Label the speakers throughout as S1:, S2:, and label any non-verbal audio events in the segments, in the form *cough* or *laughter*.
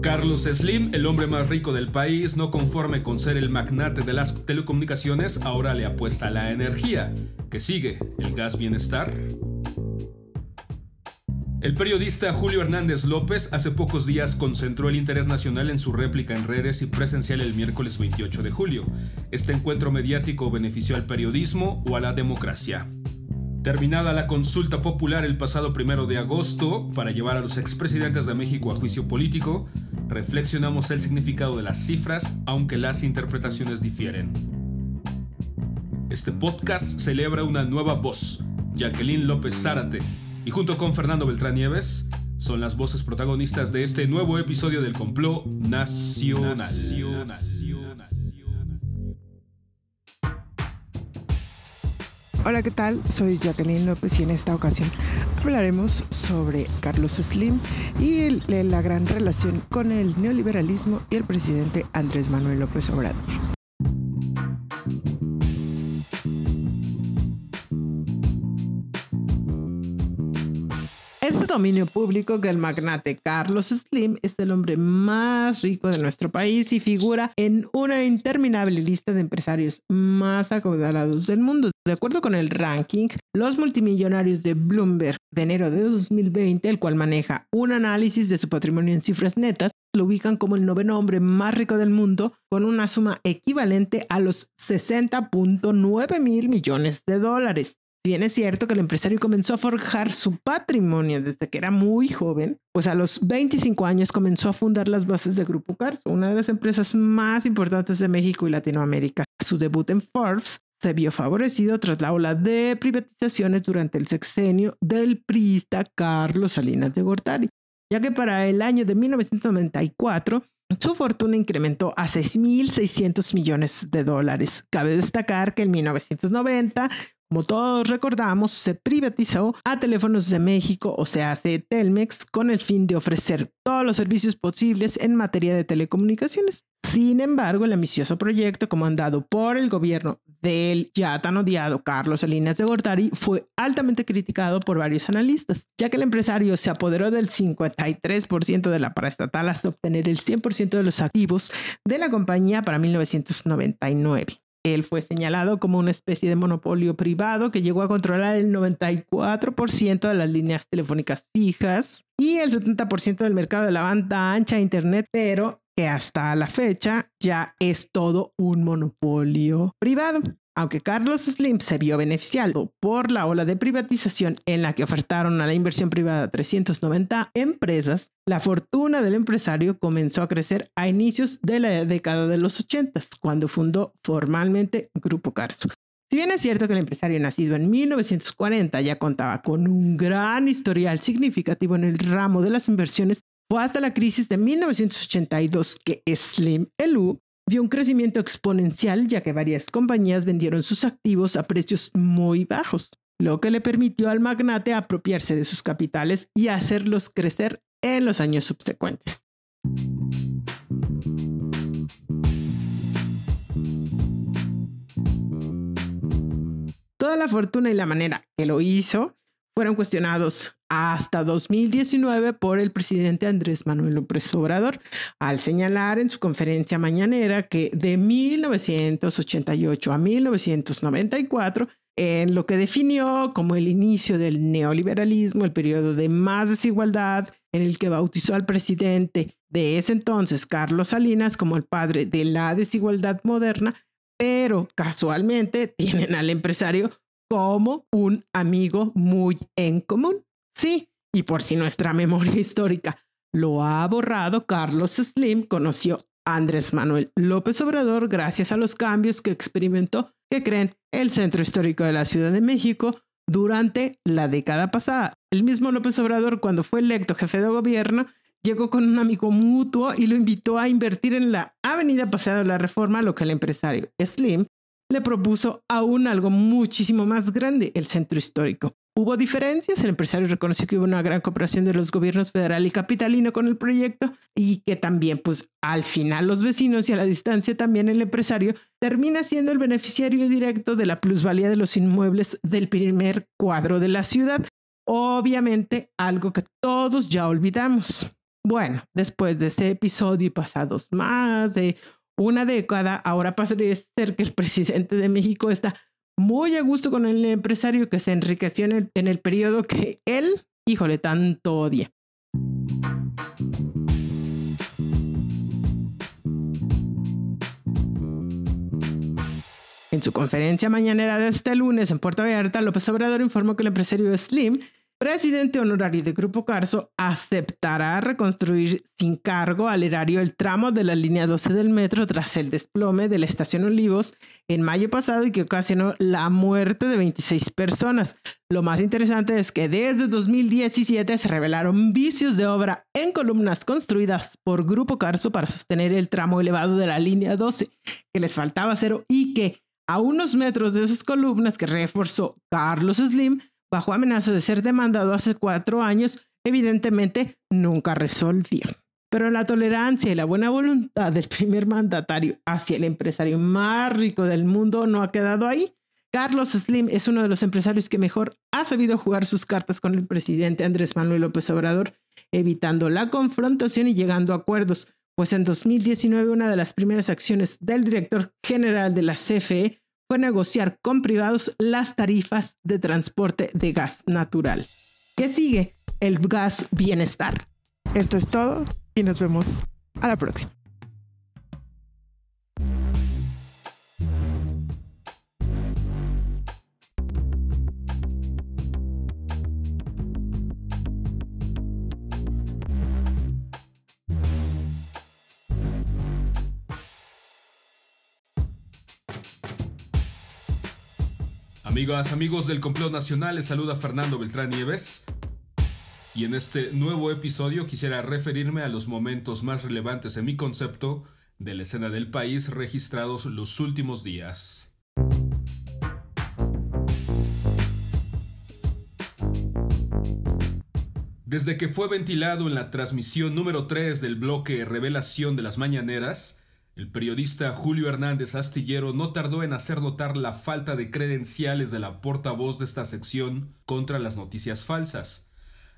S1: Carlos Slim, el hombre más rico del país, no conforme con ser el magnate de las telecomunicaciones, ahora le apuesta a la energía. ¿Qué sigue? ¿El gas bienestar? El periodista Julio Hernández López hace pocos días concentró el interés nacional en su réplica en redes y presencial el miércoles 28 de julio. Este encuentro mediático benefició al periodismo o a la democracia. Terminada la consulta popular el pasado primero de agosto para llevar a los expresidentes de México a juicio político, reflexionamos el significado de las cifras, aunque las interpretaciones difieren. Este podcast celebra una nueva voz, Jacqueline López Zárate, y junto con Fernando Beltrán Nieves, son las voces protagonistas de este nuevo episodio del complot nacional.
S2: Hola, ¿qué tal? Soy Jacqueline López y en esta ocasión hablaremos sobre Carlos Slim y la gran relación con el neoliberalismo y el presidente Andrés Manuel López Obrador. Dominio público que el magnate Carlos Slim es el hombre más rico de nuestro país y figura en una interminable lista de empresarios más acaudalados del mundo. De acuerdo con el ranking, los multimillonarios de Bloomberg de enero de 2020, el cual maneja un análisis de su patrimonio en cifras netas, lo ubican como el noveno hombre más rico del mundo, con una suma equivalente a los 60.9 mil millones de dólares bien es cierto que el empresario comenzó a forjar su patrimonio desde que era muy joven, pues a los 25 años comenzó a fundar las bases de Grupo Carso, una de las empresas más importantes de México y Latinoamérica. Su debut en Forbes se vio favorecido tras la ola de privatizaciones durante el sexenio del priista Carlos Salinas de Gortari, ya que para el año de 1994 su fortuna incrementó a 6.600 millones de dólares. Cabe destacar que en 1990 como todos recordamos, se privatizó a Teléfonos de México, o sea, hace Telmex, con el fin de ofrecer todos los servicios posibles en materia de telecomunicaciones. Sin embargo, el ambicioso proyecto comandado por el gobierno del ya tan odiado Carlos Salinas de Gortari fue altamente criticado por varios analistas, ya que el empresario se apoderó del 53% de la paraestatal hasta obtener el 100% de los activos de la compañía para 1999. Él fue señalado como una especie de monopolio privado que llegó a controlar el 94% de las líneas telefónicas fijas y el 70% del mercado de la banda ancha e Internet, pero que hasta la fecha ya es todo un monopolio privado. Aunque Carlos Slim se vio beneficiado por la ola de privatización en la que ofertaron a la inversión privada 390 empresas, la fortuna del empresario comenzó a crecer a inicios de la década de los 80, cuando fundó formalmente Grupo Carso. Si bien es cierto que el empresario nacido en 1940 ya contaba con un gran historial significativo en el ramo de las inversiones, fue hasta la crisis de 1982 que Slim Elu vio un crecimiento exponencial ya que varias compañías vendieron sus activos a precios muy bajos, lo que le permitió al magnate apropiarse de sus capitales y hacerlos crecer en los años subsecuentes. Toda la fortuna y la manera que lo hizo fueron cuestionados hasta 2019 por el presidente Andrés Manuel López Obrador, al señalar en su conferencia mañanera que de 1988 a 1994, en lo que definió como el inicio del neoliberalismo, el periodo de más desigualdad, en el que bautizó al presidente de ese entonces, Carlos Salinas, como el padre de la desigualdad moderna, pero casualmente tienen al empresario como un amigo muy en común. Sí, y por si nuestra *laughs* memoria histórica lo ha borrado, Carlos Slim conoció a Andrés Manuel López Obrador gracias a los cambios que experimentó, que creen, el centro histórico de la Ciudad de México durante la década pasada. El mismo López Obrador, cuando fue electo jefe de gobierno, llegó con un amigo mutuo y lo invitó a invertir en la Avenida Paseo de la Reforma, lo que el empresario Slim le propuso aún algo muchísimo más grande, el centro histórico. Hubo diferencias, el empresario reconoció que hubo una gran cooperación de los gobiernos federal y capitalino con el proyecto y que también, pues al final los vecinos y a la distancia también el empresario termina siendo el beneficiario directo de la plusvalía de los inmuebles del primer cuadro de la ciudad. Obviamente algo que todos ya olvidamos. Bueno, después de ese episodio y pasados más de una década, ahora a ser que el presidente de México está muy a gusto con el empresario que se enriqueció en el, periodo que él, híjole, tanto odia. En su conferencia mañanera de este lunes en Puerto Vallarta, López Obrador informó que el empresario Slim, presidente honorario de Grupo Carso, aceptará reconstruir sin cargo al erario el tramo de la línea 12 del metro tras el desplome de la estación Olivos en mayo pasado y que ocasionó la muerte de 26 personas. Lo más interesante es que desde 2017 se revelaron vicios de obra en columnas construidas por Grupo Carso para sostener el tramo elevado de la línea 12, que les faltaba cero y que a unos metros de esas columnas que reforzó Carlos Slim, bajo amenaza de ser demandado hace cuatro años, evidentemente nunca resolvió. Pero la tolerancia y la buena voluntad del primer mandatario hacia el empresario más rico del mundo no ha quedado ahí. Carlos Slim es uno de los empresarios que mejor ha sabido jugar sus cartas con el presidente Andrés Manuel López Obrador, evitando la confrontación y llegando a acuerdos pues en 2019 una de las primeras acciones del director general de la CFE fue negociar con privados las tarifas de transporte de gas natural. ¿Qué sigue? El gas bienestar. Esto es todo y nos vemos a la próxima.
S1: Amigas, amigos del Complot Nacional, les saluda Fernando Beltrán Nieves. Y en este nuevo episodio quisiera referirme a los momentos más relevantes en mi concepto de la escena del país registrados los últimos días. Desde que fue ventilado en la transmisión número 3 del bloque Revelación de las Mañaneras, el periodista Julio Hernández Astillero no tardó en hacer notar la falta de credenciales de la portavoz de esta sección contra las noticias falsas.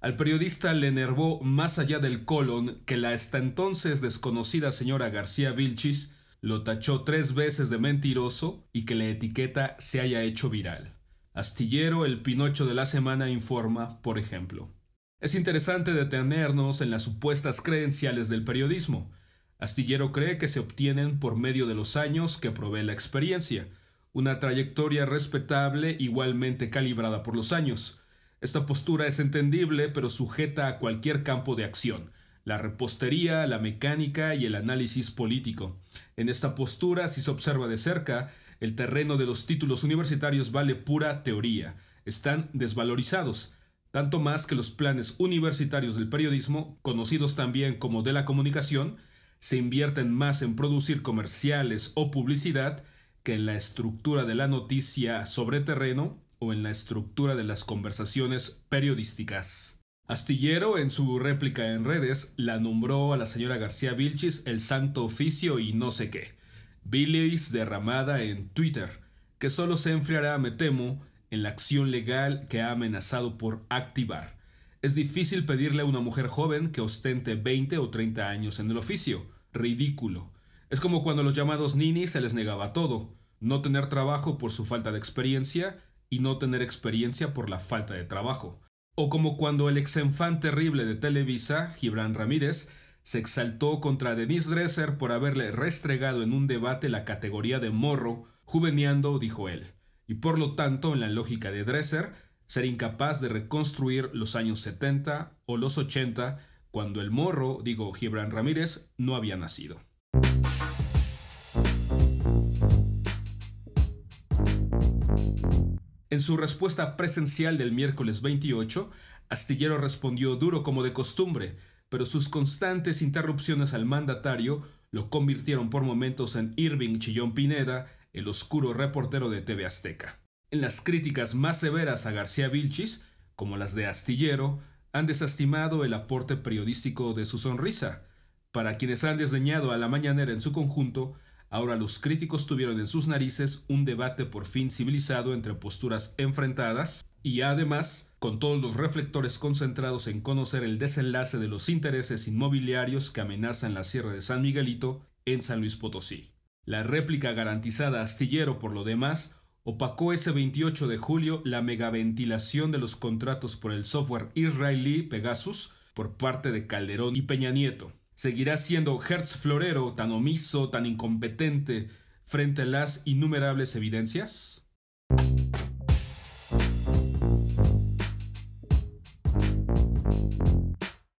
S1: Al periodista le enervó más allá del colon que la hasta entonces desconocida señora García Vilchis lo tachó tres veces de mentiroso y que la etiqueta se haya hecho viral. Astillero, el Pinocho de la semana, informa, por ejemplo. Es interesante detenernos en las supuestas credenciales del periodismo. Astillero cree que se obtienen por medio de los años que provee la experiencia, una trayectoria respetable igualmente calibrada por los años. Esta postura es entendible pero sujeta a cualquier campo de acción, la repostería, la mecánica y el análisis político. En esta postura, si se observa de cerca, el terreno de los títulos universitarios vale pura teoría, están desvalorizados, tanto más que los planes universitarios del periodismo, conocidos también como de la comunicación, se invierten más en producir comerciales o publicidad que en la estructura de la noticia sobre terreno o en la estructura de las conversaciones periodísticas. Astillero, en su réplica en redes, la nombró a la señora García Vilchis el santo oficio y no sé qué. Bilis derramada en Twitter, que solo se enfriará, me temo, en la acción legal que ha amenazado por activar. Es difícil pedirle a una mujer joven que ostente 20 o 30 años en el oficio. Ridículo. Es como cuando a los llamados ninis se les negaba todo. No tener trabajo por su falta de experiencia y no tener experiencia por la falta de trabajo. O como cuando el exenfán terrible de Televisa, Gibran Ramírez, se exaltó contra Denise Dresser por haberle restregado en un debate la categoría de morro, juveneando, dijo él. Y por lo tanto, en la lógica de Dresser, ser incapaz de reconstruir los años 70 o los 80 cuando el morro, digo Gibran Ramírez, no había nacido. En su respuesta presencial del miércoles 28, Astillero respondió duro como de costumbre, pero sus constantes interrupciones al mandatario lo convirtieron por momentos en Irving Chillón Pineda, el oscuro reportero de TV Azteca. En las críticas más severas a García Vilchis, como las de Astillero, han desestimado el aporte periodístico de su sonrisa. Para quienes han desdeñado a la mañanera en su conjunto, ahora los críticos tuvieron en sus narices un debate por fin civilizado entre posturas enfrentadas y además con todos los reflectores concentrados en conocer el desenlace de los intereses inmobiliarios que amenazan la Sierra de San Miguelito en San Luis Potosí. La réplica garantizada Astillero, por lo demás, opacó ese 28 de julio la megaventilación de los contratos por el software israelí Pegasus por parte de Calderón y Peña Nieto. ¿Seguirá siendo Hertz Florero tan omiso, tan incompetente frente a las innumerables evidencias?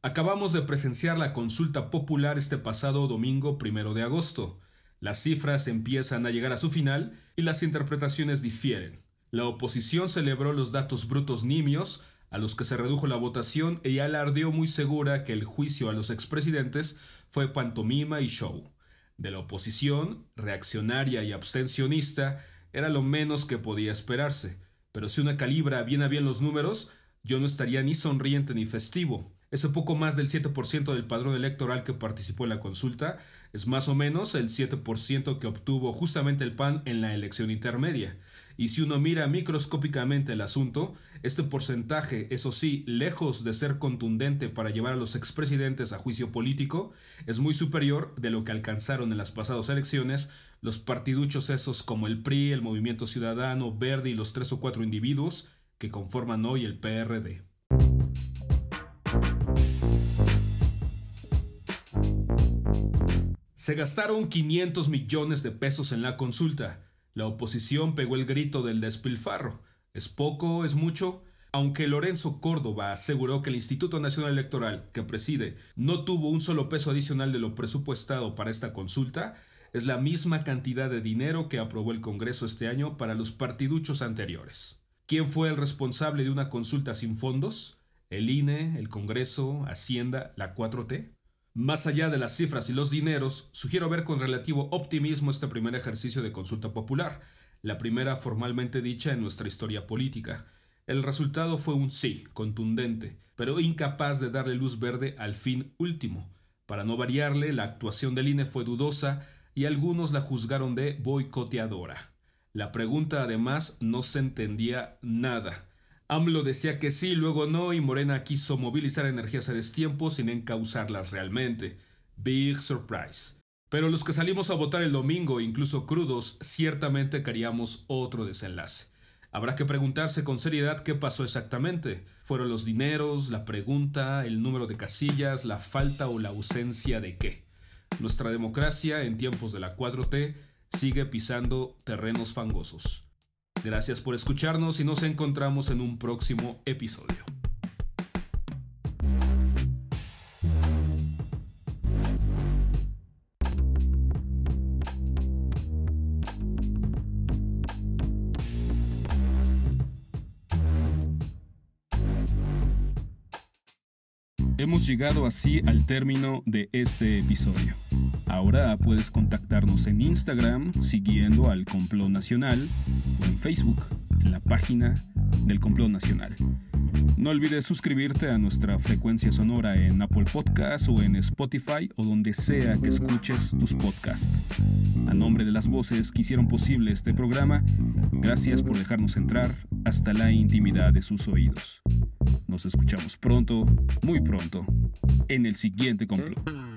S1: Acabamos de presenciar la consulta popular este pasado domingo primero de agosto. Las cifras empiezan a llegar a su final y las interpretaciones difieren. La oposición celebró los datos brutos nimios, a los que se redujo la votación y alardeó muy segura que el juicio a los expresidentes fue pantomima y show. De la oposición, reaccionaria y abstencionista, era lo menos que podía esperarse. Pero si una calibra bien a bien los números, yo no estaría ni sonriente ni festivo. Ese poco más del 7% del padrón electoral que participó en la consulta es más o menos el 7% que obtuvo justamente el PAN en la elección intermedia. Y si uno mira microscópicamente el asunto, este porcentaje, eso sí, lejos de ser contundente para llevar a los expresidentes a juicio político, es muy superior de lo que alcanzaron en las pasadas elecciones los partiduchos esos como el PRI, el Movimiento Ciudadano, Verde y los tres o cuatro individuos que conforman hoy el PRD. Se gastaron 500 millones de pesos en la consulta. La oposición pegó el grito del despilfarro. ¿Es poco? ¿Es mucho? Aunque Lorenzo Córdoba aseguró que el Instituto Nacional Electoral, que preside, no tuvo un solo peso adicional de lo presupuestado para esta consulta, es la misma cantidad de dinero que aprobó el Congreso este año para los partiduchos anteriores. ¿Quién fue el responsable de una consulta sin fondos? ¿El INE, el Congreso, Hacienda, la 4T? Más allá de las cifras y los dineros, sugiero ver con relativo optimismo este primer ejercicio de consulta popular, la primera formalmente dicha en nuestra historia política. El resultado fue un sí, contundente, pero incapaz de darle luz verde al fin último. Para no variarle, la actuación del INE fue dudosa y algunos la juzgaron de boicoteadora. La pregunta además no se entendía nada. AMLO decía que sí, luego no, y Morena quiso movilizar energías a destiempo sin encauzarlas realmente. Big surprise. Pero los que salimos a votar el domingo, incluso crudos, ciertamente queríamos otro desenlace. Habrá que preguntarse con seriedad qué pasó exactamente. ¿Fueron los dineros, la pregunta, el número de casillas, la falta o la ausencia de qué? Nuestra democracia, en tiempos de la 4T, sigue pisando terrenos fangosos. Gracias por escucharnos y nos encontramos en un próximo episodio. Hemos llegado así al término de este episodio. Ahora puedes contactarnos en Instagram siguiendo al Complot Nacional o en Facebook en la página del Complot Nacional. No olvides suscribirte a nuestra frecuencia sonora en Apple Podcasts o en Spotify o donde sea que escuches tus podcasts. A nombre de las voces que hicieron posible este programa, gracias por dejarnos entrar hasta la intimidad de sus oídos. Nos escuchamos pronto, muy pronto, en el siguiente complot.